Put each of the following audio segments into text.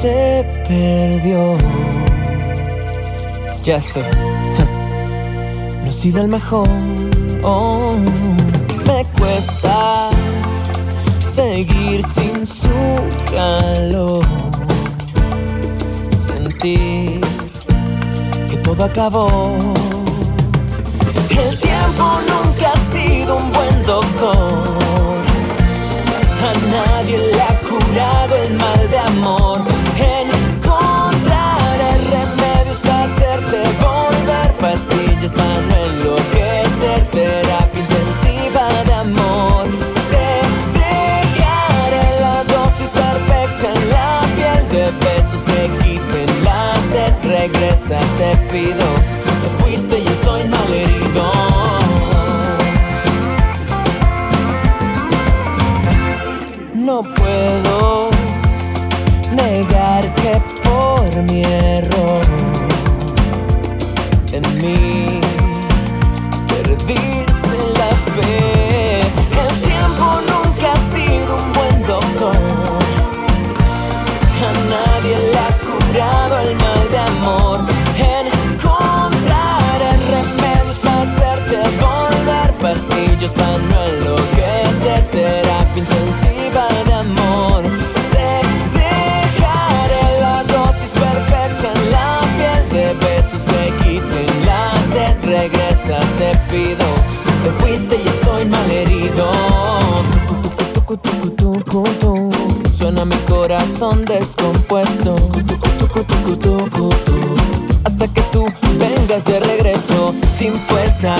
Se perdió. Ya sé, no he sido el mejor. Oh, me cuesta seguir sin su calor. Sentir que todo acabó. El tiempo nunca ha sido un buen doctor. A nadie le ha curado el mal de amor. Pastillas para no enloquecer. Terapia intensiva de amor. Te dejaré la dosis perfecta en la piel de besos que quiten la sed. Regresa, te pido. Corazón descompuesto. Hasta que tú vengas de regreso sin fuerza.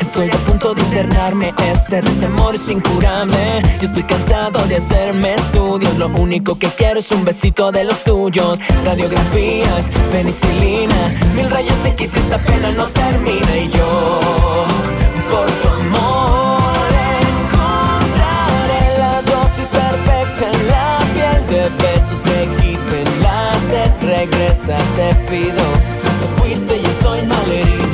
Estoy a punto de internarme. Este desamor es incurable. Yo estoy cansado de hacerme estudios. Lo único que quiero es un besito de los tuyos. Radiografías, penicilina. Mil rayos X y esta pena no termina. Y yo, por Regresa, te pido. Te fuiste y estoy malherido.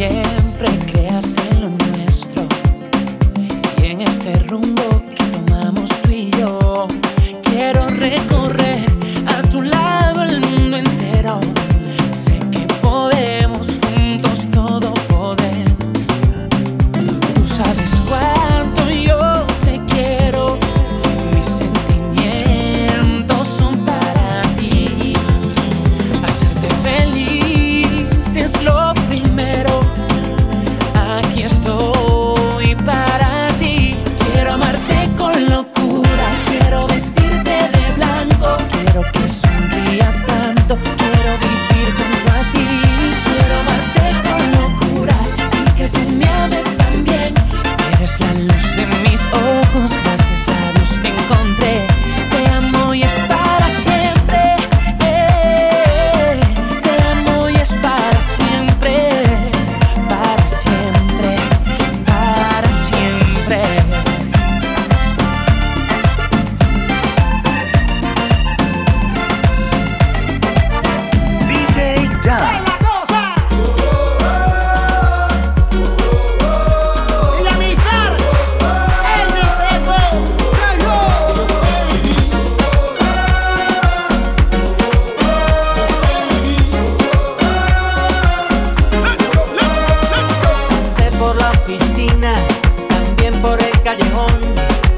yeah. por la oficina, también por el callejón.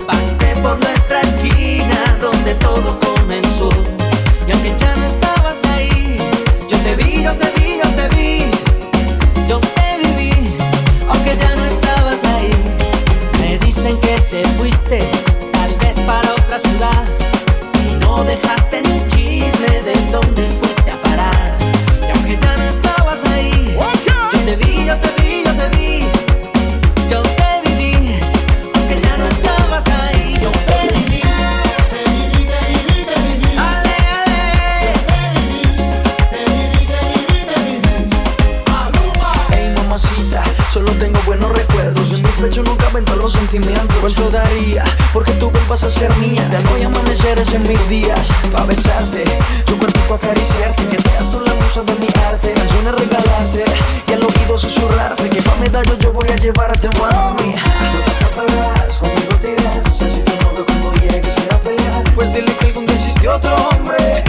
Pasé por nuestra esquina donde todo comenzó. Y aunque ya no estabas ahí, yo te vi, yo te vi, yo te vi. Yo te viví, aunque ya no estabas ahí. Me dicen que te fuiste, tal vez para otra ciudad. Y no dejaste ni chico. sentimientos Cuánto daría porque tú vuelvas a ser mía. De hoy amaneceres en mis días Pa' besarte, tu cuerpo acariciarte Que seas tú la musa de mi arte. Canciones regalarte y al oído susurrarte Que pa' medallo yo voy a llevarte, mami. No te escaparás, conmigo te irás Así te muevo cuando llegues a pelear. Pues dile que algún día existe otro hombre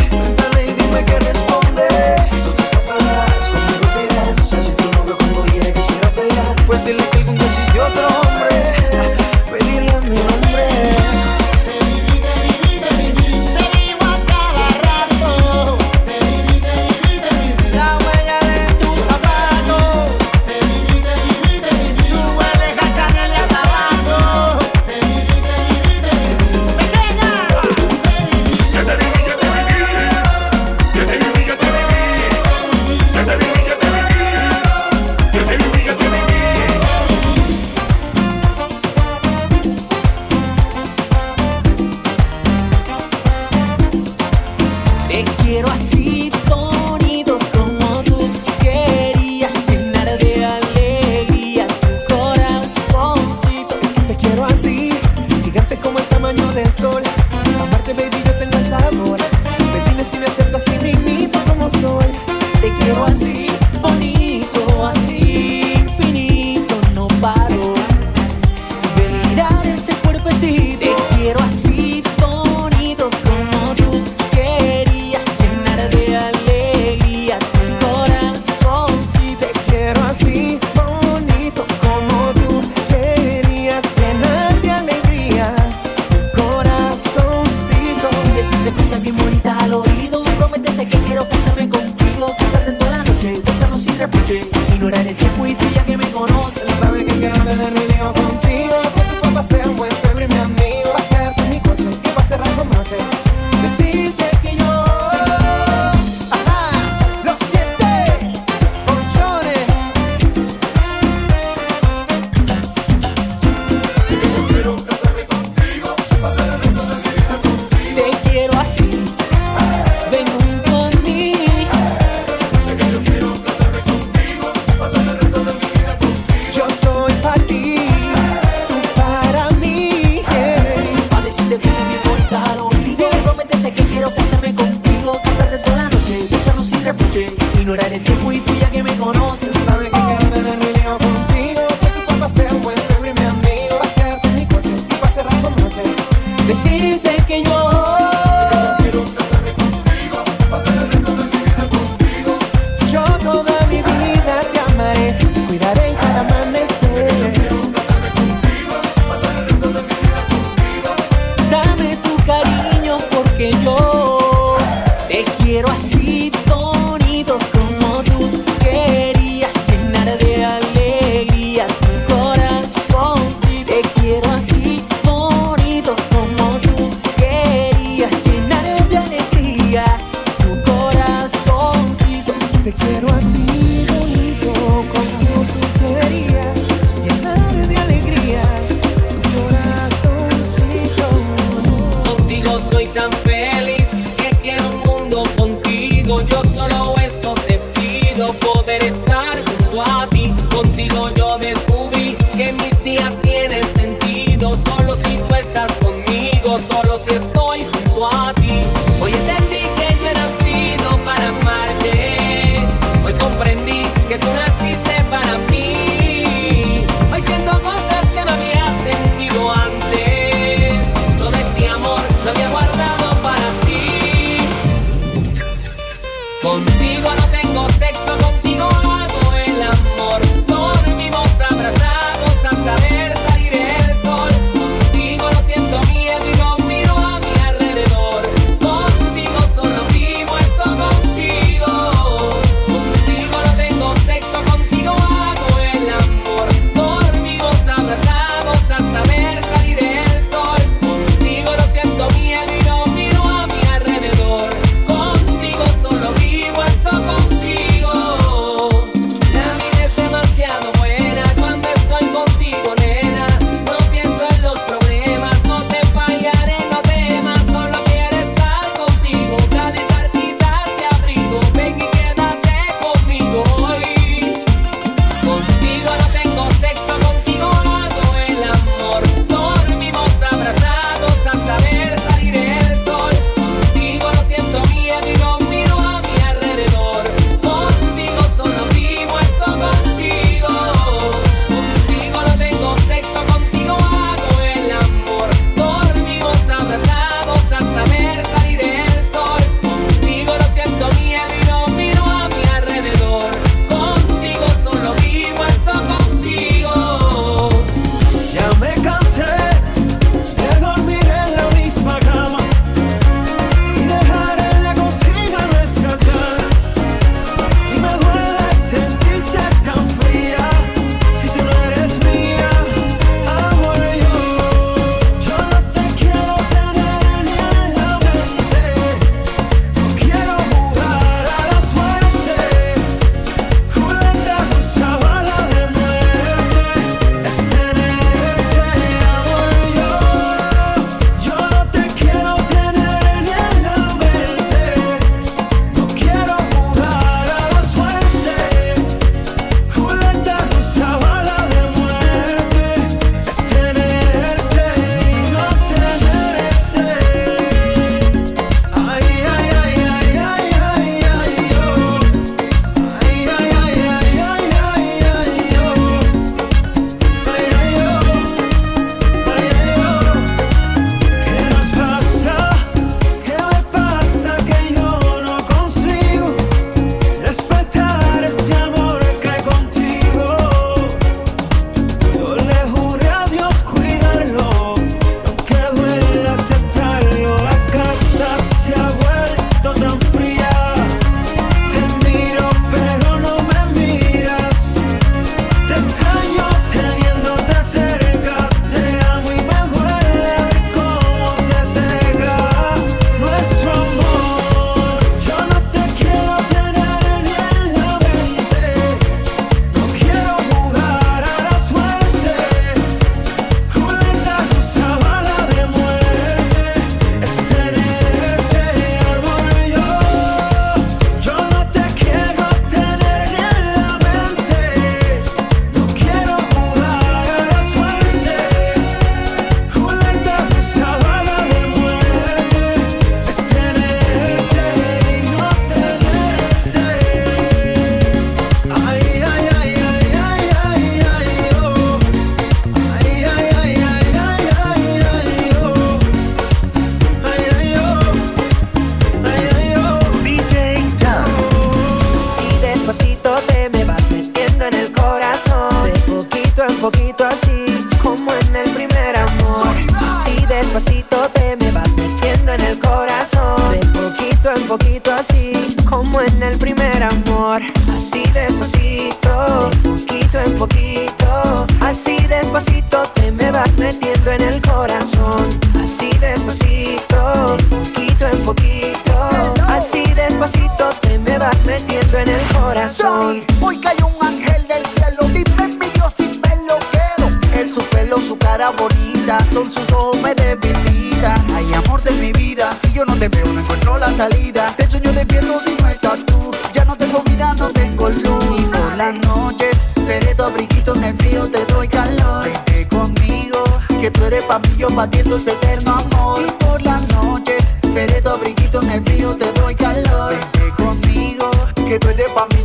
eres pa' ti, es eterno amor. Y por las noches seré tu abriguito en el frío, te doy calor. Vente conmigo, que tú eres pa' mí,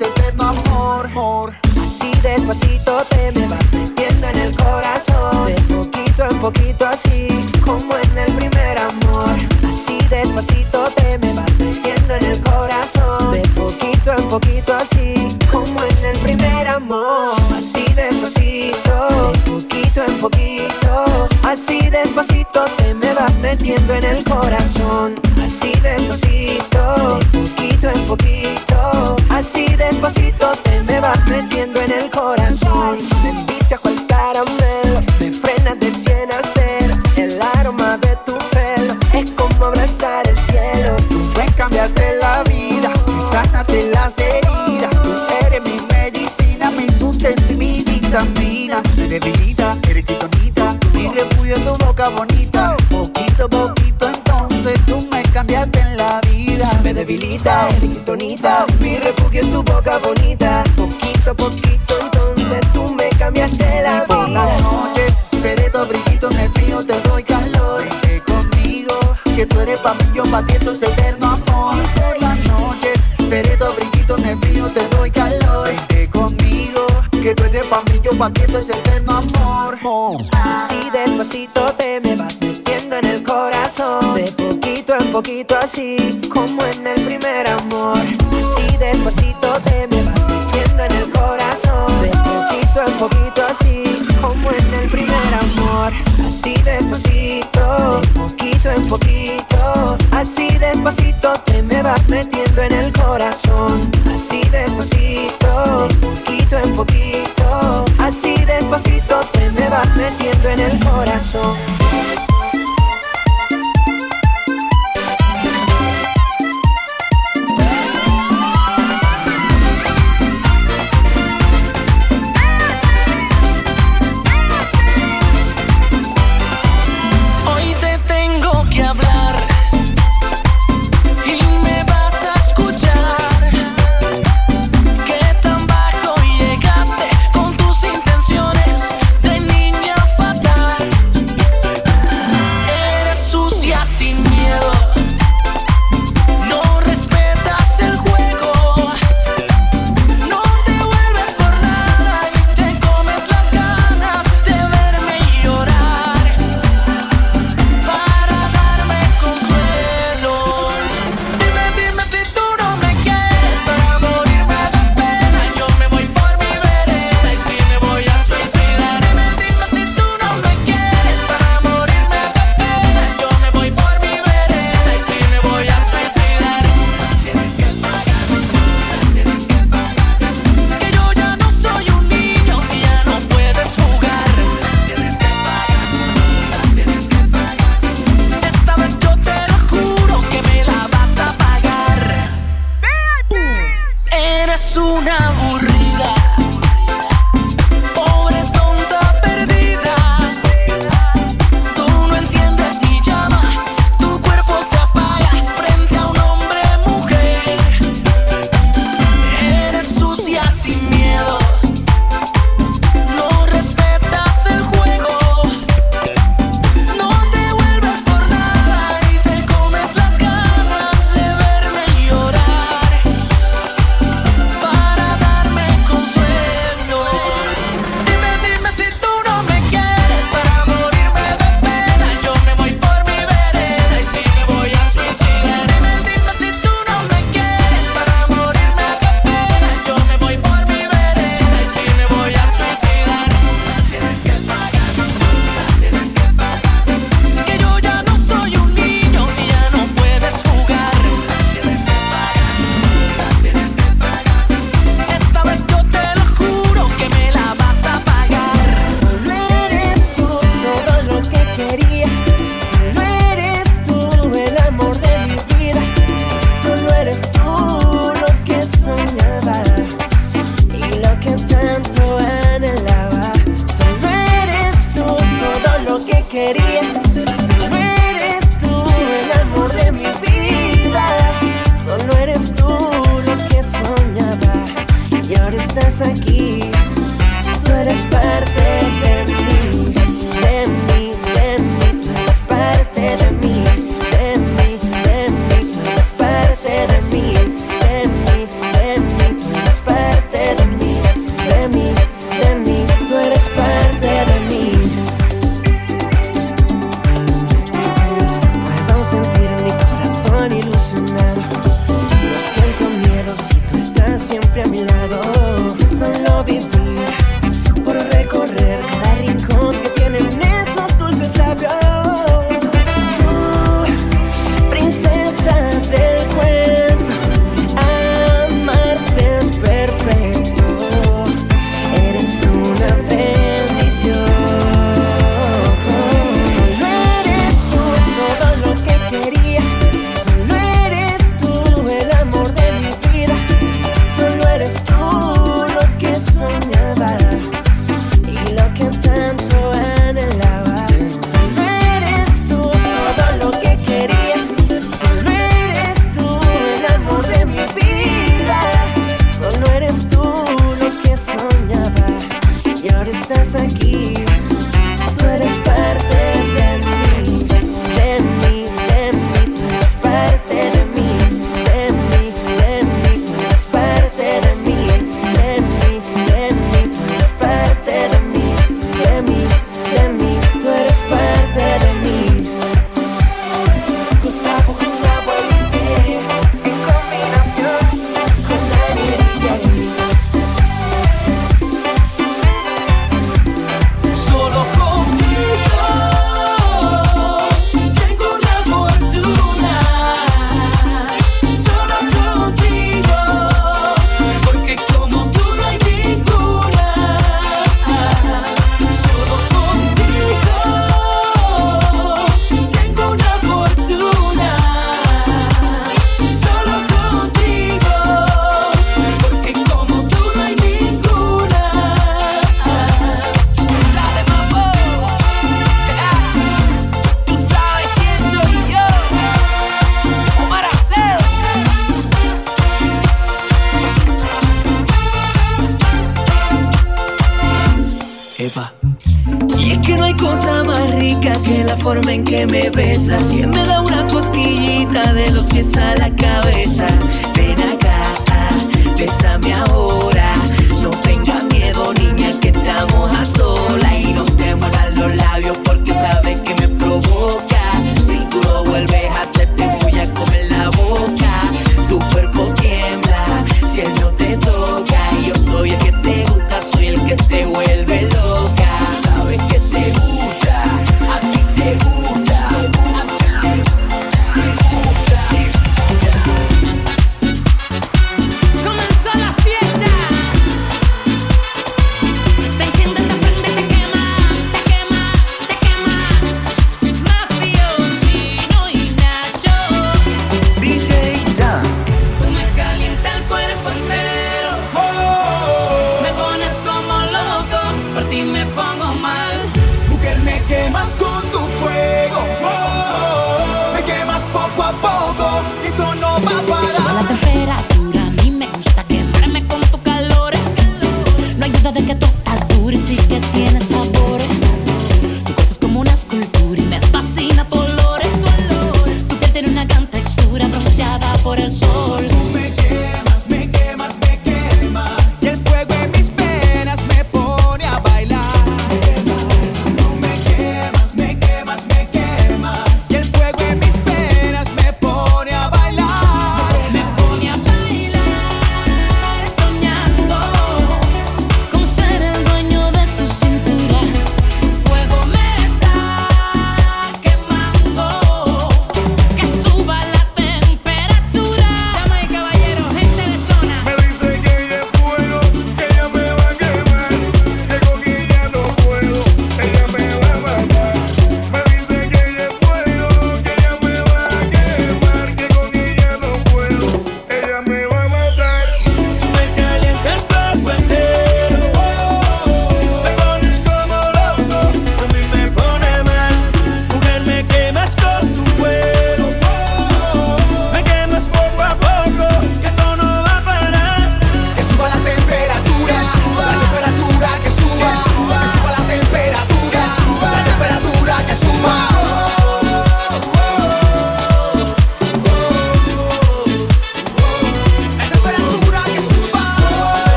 eterno amor. Así despacito te me vas metiendo en el corazón. De poquito en poquito así como en el primer amor. Así despacito te me vas metiendo en el corazón. De poquito en poquito así Así despacito te me vas metiendo en el corazón. Así despacito, de poquito en poquito. Así despacito te debilita, eres mi refugio es tu boca bonita. Poquito a poquito entonces tú me cambiaste la Por vida. las noches seré tu abriguito en el frío, te doy calor. Vente conmigo, que tú eres pa' mí, yo pa' ti, esto es eterno amor. Por las noches seré tu abriguito en el frío, te doy calor. Vente conmigo, que tú eres pa' mí, yo pa' ti, esto es eterno amor. Así despacito te me vas metiendo en el corazón. De poquito así como en el primer amor. Así despacito te me vas metiendo en el corazón. De poquito en poquito así como en el primer amor. Así despacito, de poquito en poquito. Así despacito te me vas metiendo en el corazón. Así despacito, de poquito en poquito. Así despacito te me vas metiendo en el corazón.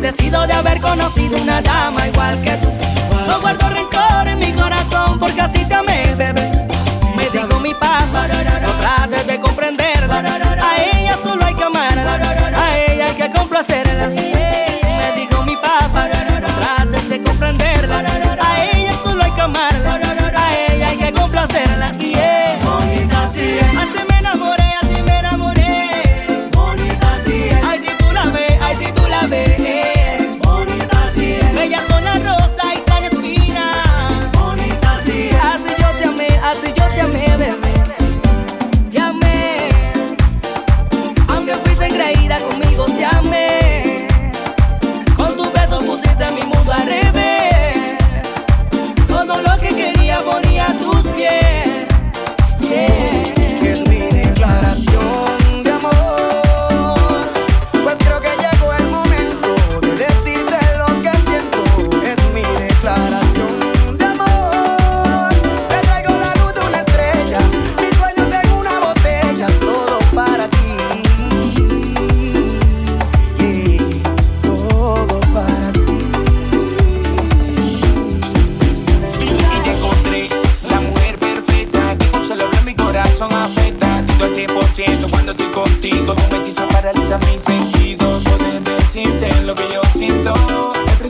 bendecido de haber conocido una dama igual que tú. No guardo rencor en mi corazón porque así te amé, bebé. Me digo mi paz, no trates de comprenderla. A ella solo hay que amarla, a ella hay que complacerla. Me digo mi papá, no trates de comprenderla. A ella solo hay que amarla, a ella hay que complacerla.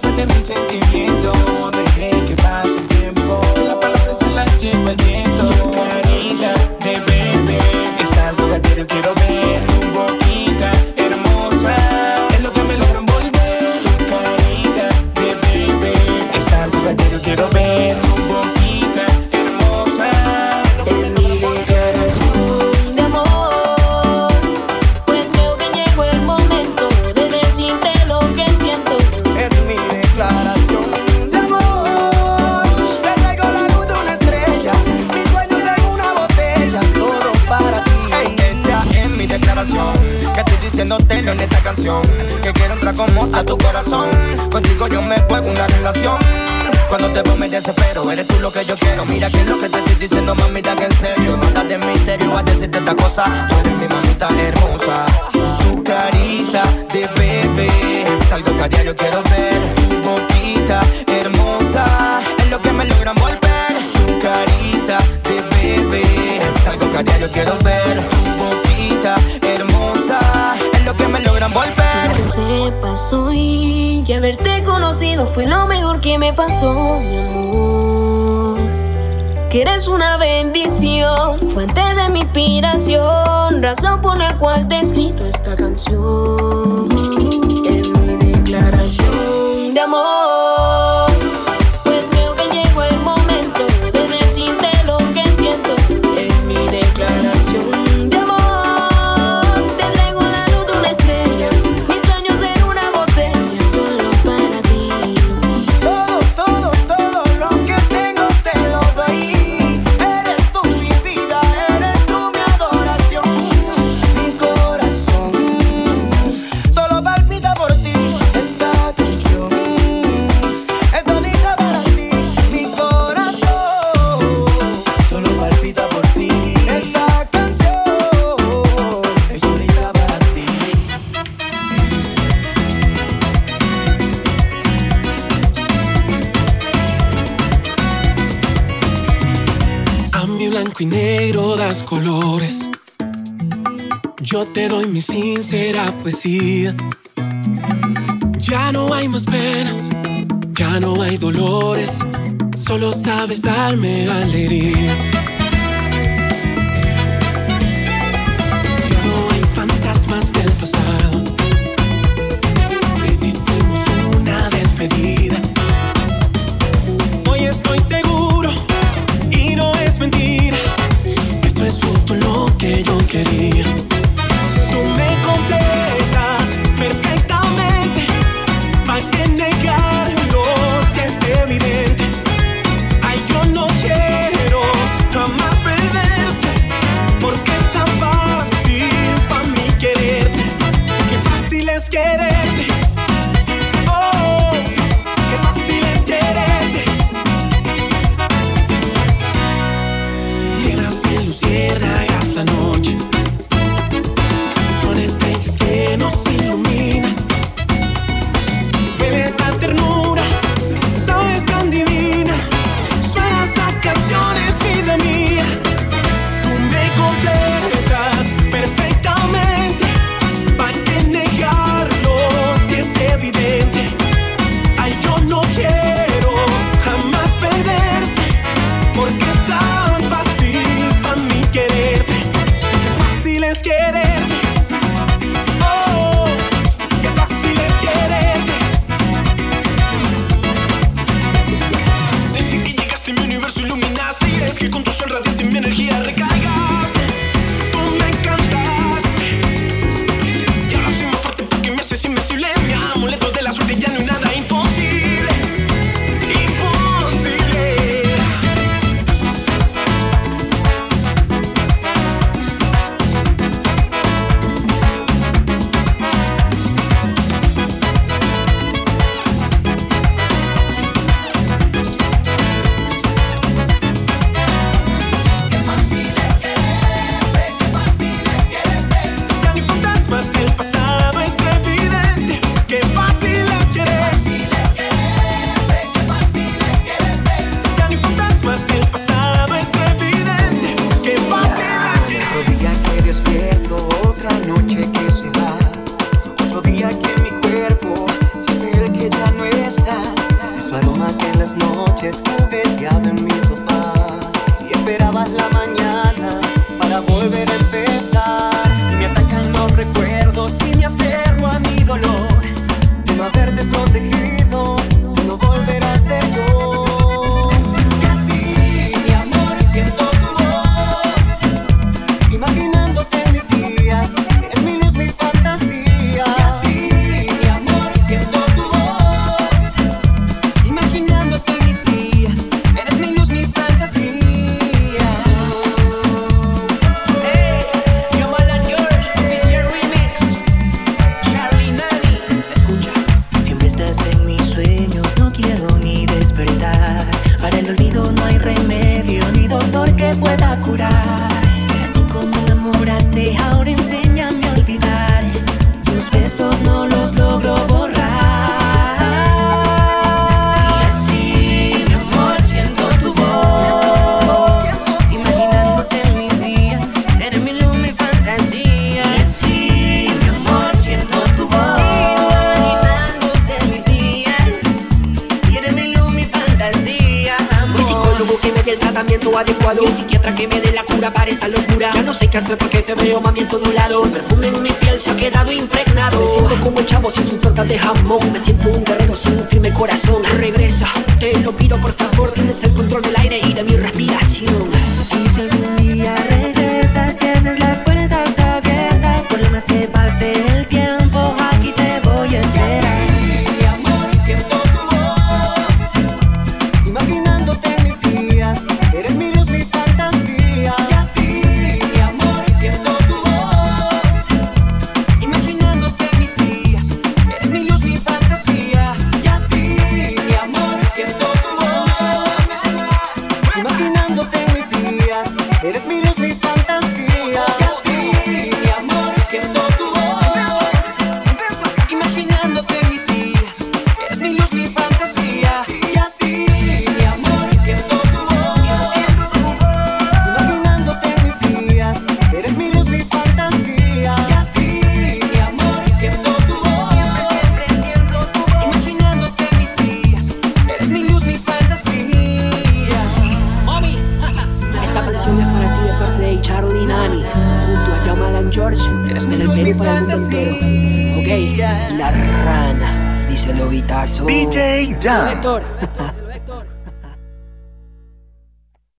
expresarte mis sentimientos pasó, mi amor. Que eres una bendición, fuente de mi inspiración, razón por la cual te he escrito esta canción. Es mi declaración. poesía. Ya no hay más penas, ya no hay dolores, solo sabes darme alegría. Adecuado. Un psiquiatra que me dé la cura para esta locura. Ya no sé qué hacer porque te veo mami en todo lado. Su perfume en mi piel se ha quedado impregnado. Me siento como el chavo sin su torta de jamón. Me siento un guerrero sin un firme corazón. Regresa, te lo pido por favor. Tienes el control del aire y de mi respiración. Y si algún día regresas, tienes las puertas abiertas. Por más que pase el Ok,